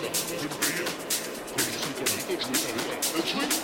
It's real. It's real.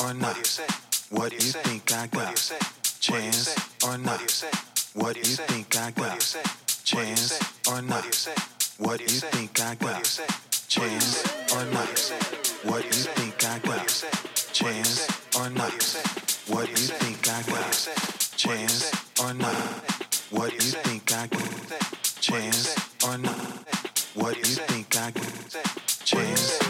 or not? What you think I got? Chance or not? What you think I got? Chance or not? What you think I got? Chance or not? What you think I got? Chance or not? What you think I got? Chance or not? What you think I got? Chance or not? What you think I got? Chance.